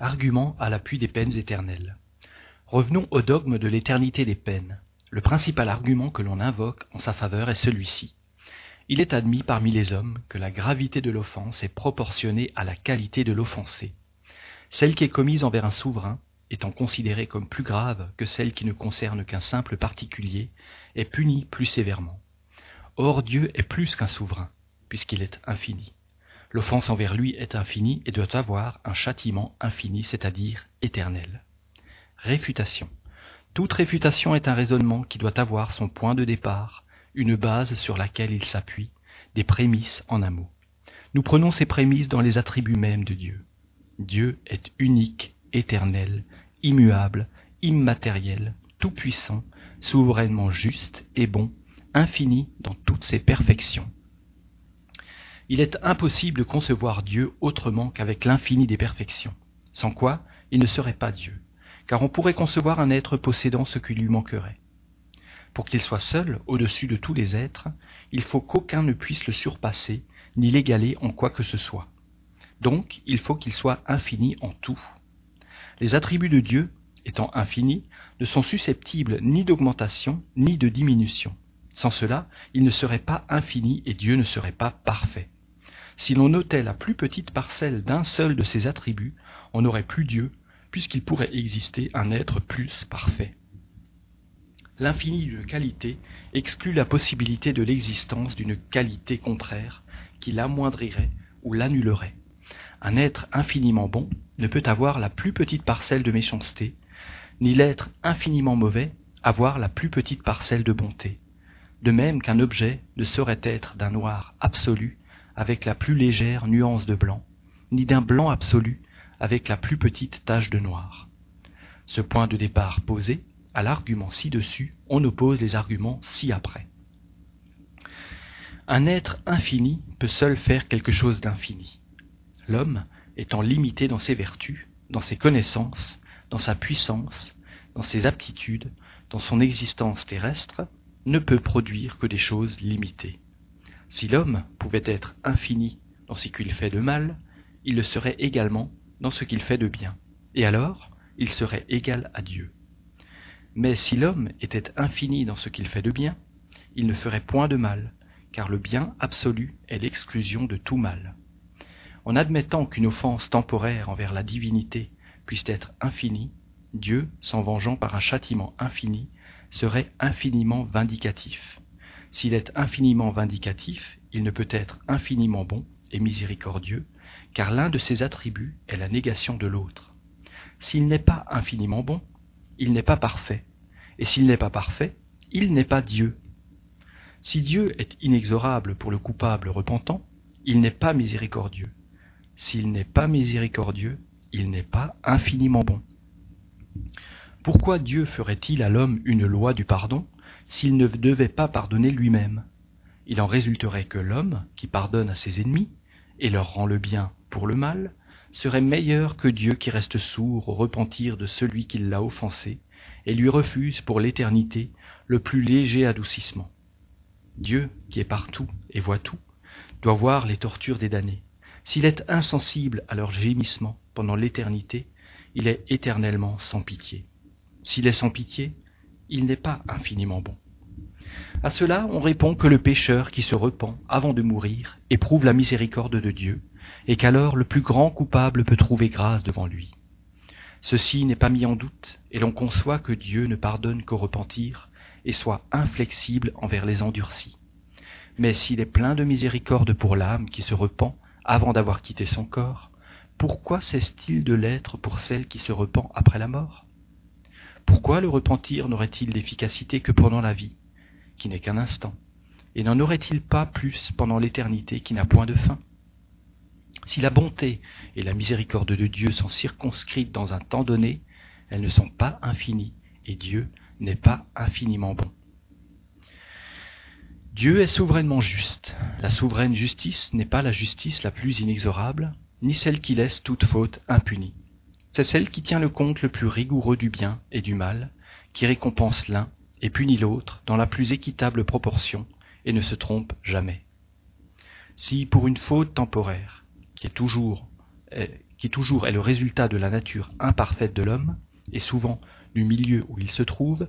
Argument à l'appui des peines éternelles. Revenons au dogme de l'éternité des peines. Le principal argument que l'on invoque en sa faveur est celui-ci. Il est admis parmi les hommes que la gravité de l'offense est proportionnée à la qualité de l'offensé. Celle qui est commise envers un souverain, étant considérée comme plus grave que celle qui ne concerne qu'un simple particulier, est punie plus sévèrement. Or Dieu est plus qu'un souverain, puisqu'il est infini. L'offense envers lui est infinie et doit avoir un châtiment infini, c'est-à-dire éternel. Réfutation. Toute réfutation est un raisonnement qui doit avoir son point de départ, une base sur laquelle il s'appuie, des prémices en un mot. Nous prenons ces prémices dans les attributs mêmes de Dieu. Dieu est unique, éternel, immuable, immatériel, tout-puissant, souverainement juste et bon, infini dans toutes ses perfections. Il est impossible de concevoir Dieu autrement qu'avec l'infini des perfections, sans quoi il ne serait pas Dieu, car on pourrait concevoir un être possédant ce qui lui manquerait. Pour qu'il soit seul, au-dessus de tous les êtres, il faut qu'aucun ne puisse le surpasser, ni l'égaler en quoi que ce soit. Donc, il faut qu'il soit infini en tout. Les attributs de Dieu, étant infinis, ne sont susceptibles ni d'augmentation, ni de diminution. Sans cela, il ne serait pas infini et Dieu ne serait pas parfait. Si l'on notait la plus petite parcelle d'un seul de ces attributs, on n'aurait plus Dieu, puisqu'il pourrait exister un être plus parfait. L'infini d'une qualité exclut la possibilité de l'existence d'une qualité contraire qui l'amoindrirait ou l'annulerait. Un être infiniment bon ne peut avoir la plus petite parcelle de méchanceté, ni l'être infiniment mauvais avoir la plus petite parcelle de bonté. De même qu'un objet ne saurait être d'un noir absolu avec la plus légère nuance de blanc, ni d'un blanc absolu avec la plus petite tache de noir. Ce point de départ posé, à l'argument ci-dessus, on oppose les arguments ci-après. Un être infini peut seul faire quelque chose d'infini. L'homme, étant limité dans ses vertus, dans ses connaissances, dans sa puissance, dans ses aptitudes, dans son existence terrestre, ne peut produire que des choses limitées. Si l'homme pouvait être infini dans ce qu'il fait de mal, il le serait également dans ce qu'il fait de bien, et alors il serait égal à Dieu. Mais si l'homme était infini dans ce qu'il fait de bien, il ne ferait point de mal, car le bien absolu est l'exclusion de tout mal. En admettant qu'une offense temporaire envers la divinité puisse être infinie, Dieu, s'en vengeant par un châtiment infini, serait infiniment vindicatif. S'il est infiniment vindicatif, il ne peut être infiniment bon et miséricordieux, car l'un de ses attributs est la négation de l'autre. S'il n'est pas infiniment bon, il n'est pas parfait, et s'il n'est pas parfait, il n'est pas Dieu. Si Dieu est inexorable pour le coupable repentant, il n'est pas miséricordieux. S'il n'est pas miséricordieux, il n'est pas infiniment bon. Pourquoi Dieu ferait-il à l'homme une loi du pardon? S'il ne devait pas pardonner lui-même Il en résulterait que l'homme, qui pardonne à ses ennemis, et leur rend le bien pour le mal, serait meilleur que Dieu qui reste sourd au repentir de celui qui l'a offensé, et lui refuse pour l'éternité le plus léger adoucissement. Dieu, qui est partout et voit tout, doit voir les tortures des damnés. S'il est insensible à leurs gémissements pendant l'éternité, il est éternellement sans pitié. S'il est sans pitié, il n'est pas infiniment bon. À cela, on répond que le pécheur qui se repent avant de mourir éprouve la miséricorde de Dieu, et qu'alors le plus grand coupable peut trouver grâce devant lui. Ceci n'est pas mis en doute, et l'on conçoit que Dieu ne pardonne qu'au repentir, et soit inflexible envers les endurcis. Mais s'il est plein de miséricorde pour l'âme qui se repent avant d'avoir quitté son corps, pourquoi cesse-t-il de l'être pour celle qui se repent après la mort? Pourquoi le repentir n'aurait-il d'efficacité que pendant la vie, qui n'est qu'un instant, et n'en aurait-il pas plus pendant l'éternité qui n'a point de fin? Si la bonté et la miséricorde de Dieu sont circonscrites dans un temps donné, elles ne sont pas infinies, et Dieu n'est pas infiniment bon. Dieu est souverainement juste. La souveraine justice n'est pas la justice la plus inexorable, ni celle qui laisse toute faute impunie. C'est celle qui tient le compte le plus rigoureux du bien et du mal, qui récompense l'un et punit l'autre dans la plus équitable proportion, et ne se trompe jamais. Si pour une faute temporaire, qui toujours est le résultat de la nature imparfaite de l'homme, et souvent du milieu où il se trouve,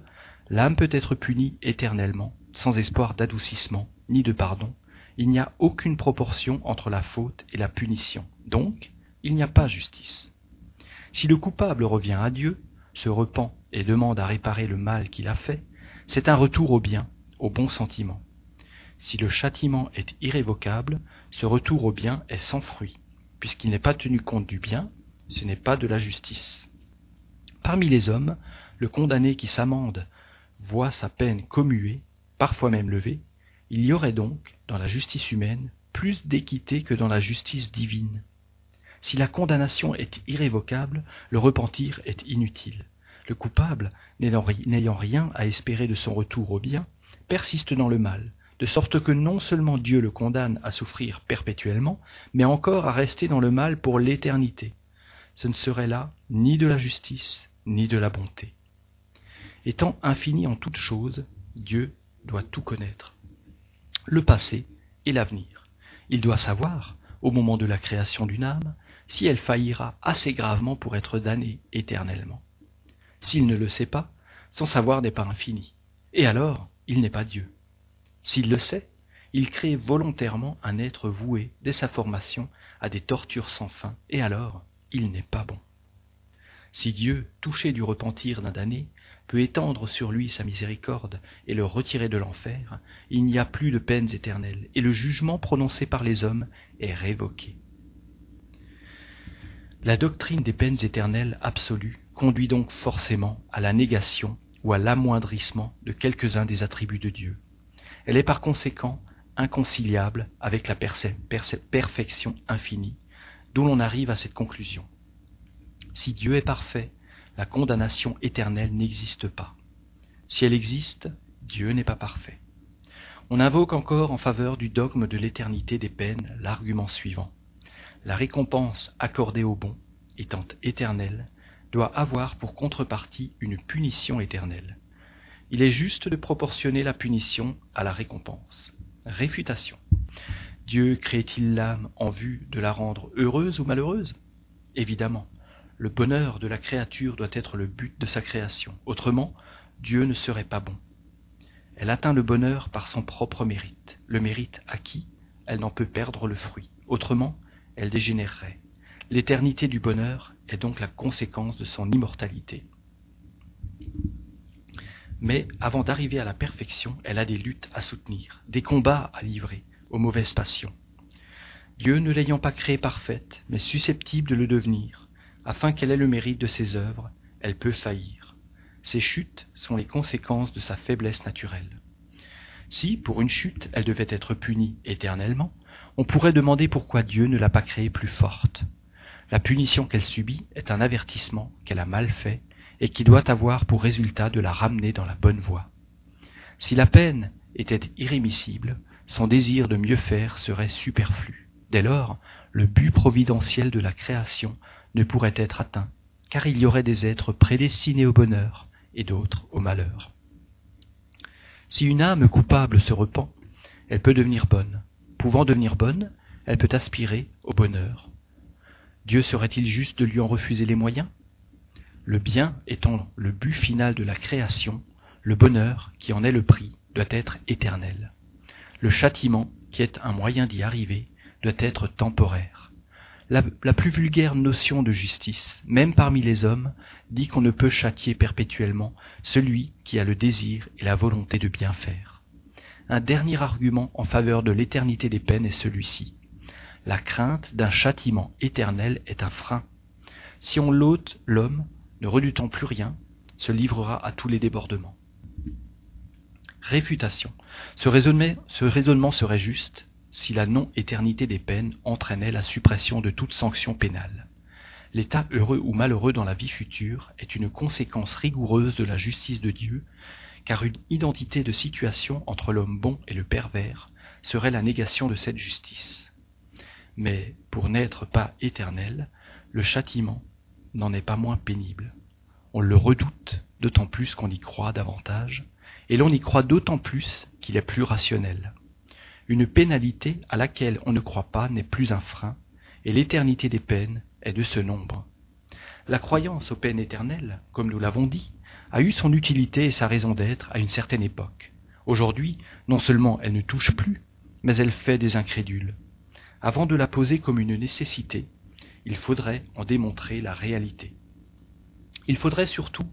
l'âme peut être punie éternellement, sans espoir d'adoucissement ni de pardon. Il n'y a aucune proportion entre la faute et la punition. Donc, il n'y a pas justice. Si le coupable revient à Dieu, se repent et demande à réparer le mal qu'il a fait, c'est un retour au bien, au bon sentiment. Si le châtiment est irrévocable, ce retour au bien est sans fruit, puisqu'il n'est pas tenu compte du bien, ce n'est pas de la justice. Parmi les hommes, le condamné qui s'amende voit sa peine commuée, parfois même levée, il y aurait donc, dans la justice humaine, plus d'équité que dans la justice divine. Si la condamnation est irrévocable, le repentir est inutile. Le coupable, n'ayant rien à espérer de son retour au bien, persiste dans le mal, de sorte que non seulement Dieu le condamne à souffrir perpétuellement, mais encore à rester dans le mal pour l'éternité. Ce ne serait là ni de la justice, ni de la bonté. Étant infini en toutes choses, Dieu doit tout connaître, le passé et l'avenir. Il doit savoir, au moment de la création d'une âme, si elle faillira assez gravement pour être damnée éternellement. S'il ne le sait pas, son savoir n'est pas infini, et alors il n'est pas Dieu. S'il le sait, il crée volontairement un être voué, dès sa formation, à des tortures sans fin, et alors il n'est pas bon. Si Dieu, touché du repentir d'un damné, peut étendre sur lui sa miséricorde et le retirer de l'enfer, il n'y a plus de peines éternelles, et le jugement prononcé par les hommes est révoqué. La doctrine des peines éternelles absolues conduit donc forcément à la négation ou à l'amoindrissement de quelques-uns des attributs de Dieu. Elle est par conséquent inconciliable avec la perfection infinie, d'où l'on arrive à cette conclusion. Si Dieu est parfait, la condamnation éternelle n'existe pas. Si elle existe, Dieu n'est pas parfait. On invoque encore en faveur du dogme de l'éternité des peines l'argument suivant. La récompense accordée au bon, étant éternelle, doit avoir pour contrepartie une punition éternelle. Il est juste de proportionner la punition à la récompense. Réfutation. Dieu crée-t-il l'âme en vue de la rendre heureuse ou malheureuse? Évidemment. Le bonheur de la créature doit être le but de sa création. Autrement, Dieu ne serait pas bon. Elle atteint le bonheur par son propre mérite. Le mérite acquis, elle n'en peut perdre le fruit. Autrement, elle dégénérerait. L'éternité du bonheur est donc la conséquence de son immortalité. Mais avant d'arriver à la perfection, elle a des luttes à soutenir, des combats à livrer aux mauvaises passions. Dieu ne l'ayant pas créée parfaite, mais susceptible de le devenir, afin qu'elle ait le mérite de ses œuvres, elle peut faillir. Ces chutes sont les conséquences de sa faiblesse naturelle. Si, pour une chute, elle devait être punie éternellement, on pourrait demander pourquoi Dieu ne l'a pas créée plus forte. La punition qu'elle subit est un avertissement qu'elle a mal fait et qui doit avoir pour résultat de la ramener dans la bonne voie. Si la peine était irrémissible, son désir de mieux faire serait superflu. Dès lors, le but providentiel de la création ne pourrait être atteint, car il y aurait des êtres prédestinés au bonheur et d'autres au malheur. Si une âme coupable se repent, elle peut devenir bonne. Pouvant devenir bonne, elle peut aspirer au bonheur. Dieu serait-il juste de lui en refuser les moyens? Le bien étant le but final de la création, le bonheur, qui en est le prix, doit être éternel. Le châtiment, qui est un moyen d'y arriver, doit être temporaire. La, plus vulgaire notion de justice, même parmi les hommes, dit qu'on ne peut châtier perpétuellement celui qui a le désir et la volonté de bien faire. Un dernier argument en faveur de l'éternité des peines est celui-ci. La crainte d'un châtiment éternel est un frein. Si on l'ôte, l'homme, ne redoutant plus rien, se livrera à tous les débordements. Réfutation. Ce raisonnement, ce raisonnement serait juste si la non-éternité des peines entraînait la suppression de toute sanction pénale. L'état heureux ou malheureux dans la vie future est une conséquence rigoureuse de la justice de Dieu, car une identité de situation entre l'homme bon et le pervers serait la négation de cette justice. Mais pour n'être pas éternel, le châtiment n'en est pas moins pénible. On le redoute, d'autant plus qu'on y croit davantage, et l'on y croit d'autant plus qu'il est plus rationnel. Une pénalité à laquelle on ne croit pas n'est plus un frein, et l'éternité des peines est de ce nombre. La croyance aux peines éternelles, comme nous l'avons dit, a eu son utilité et sa raison d'être à une certaine époque. Aujourd'hui, non seulement elle ne touche plus, mais elle fait des incrédules. Avant de la poser comme une nécessité, il faudrait en démontrer la réalité. Il faudrait surtout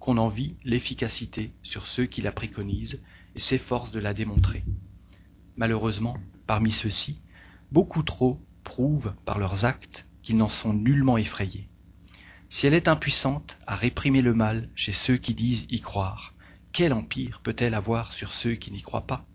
qu'on en vit l'efficacité sur ceux qui la préconisent et s'efforcent de la démontrer. Malheureusement, parmi ceux-ci, beaucoup trop prouvent par leurs actes qu'ils n'en sont nullement effrayés. Si elle est impuissante à réprimer le mal chez ceux qui disent y croire, quel empire peut-elle avoir sur ceux qui n'y croient pas?